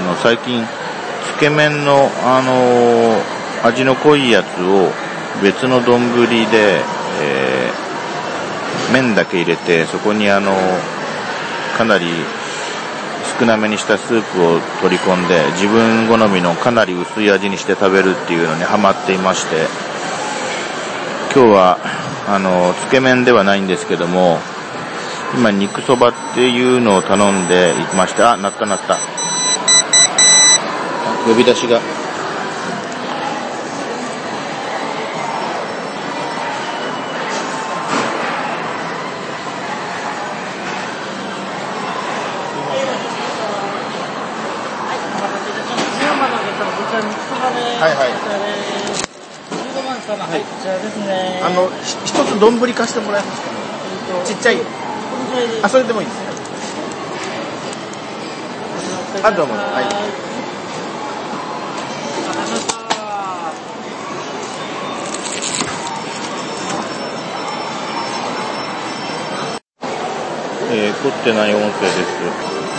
の、最近、つけ麺の、あの味の濃いやつを別の丼で、えー、麺だけ入れて、そこにあの、かなり少なめにしたスープを取り込んで、自分好みのかなり薄い味にして食べるっていうのにハマっていまして、今日は、あの、つけ麺ではないんですけども、今肉そばっていうのを頼んでいました。あ、なったなった。呼び出しが。はいはい。15万様、はい、こちらですね。あの、一つ丼貸してもらえますか、ちっちゃい。あ、それでもいいです。あ、どうも。はい。えー、凝ってない音声です。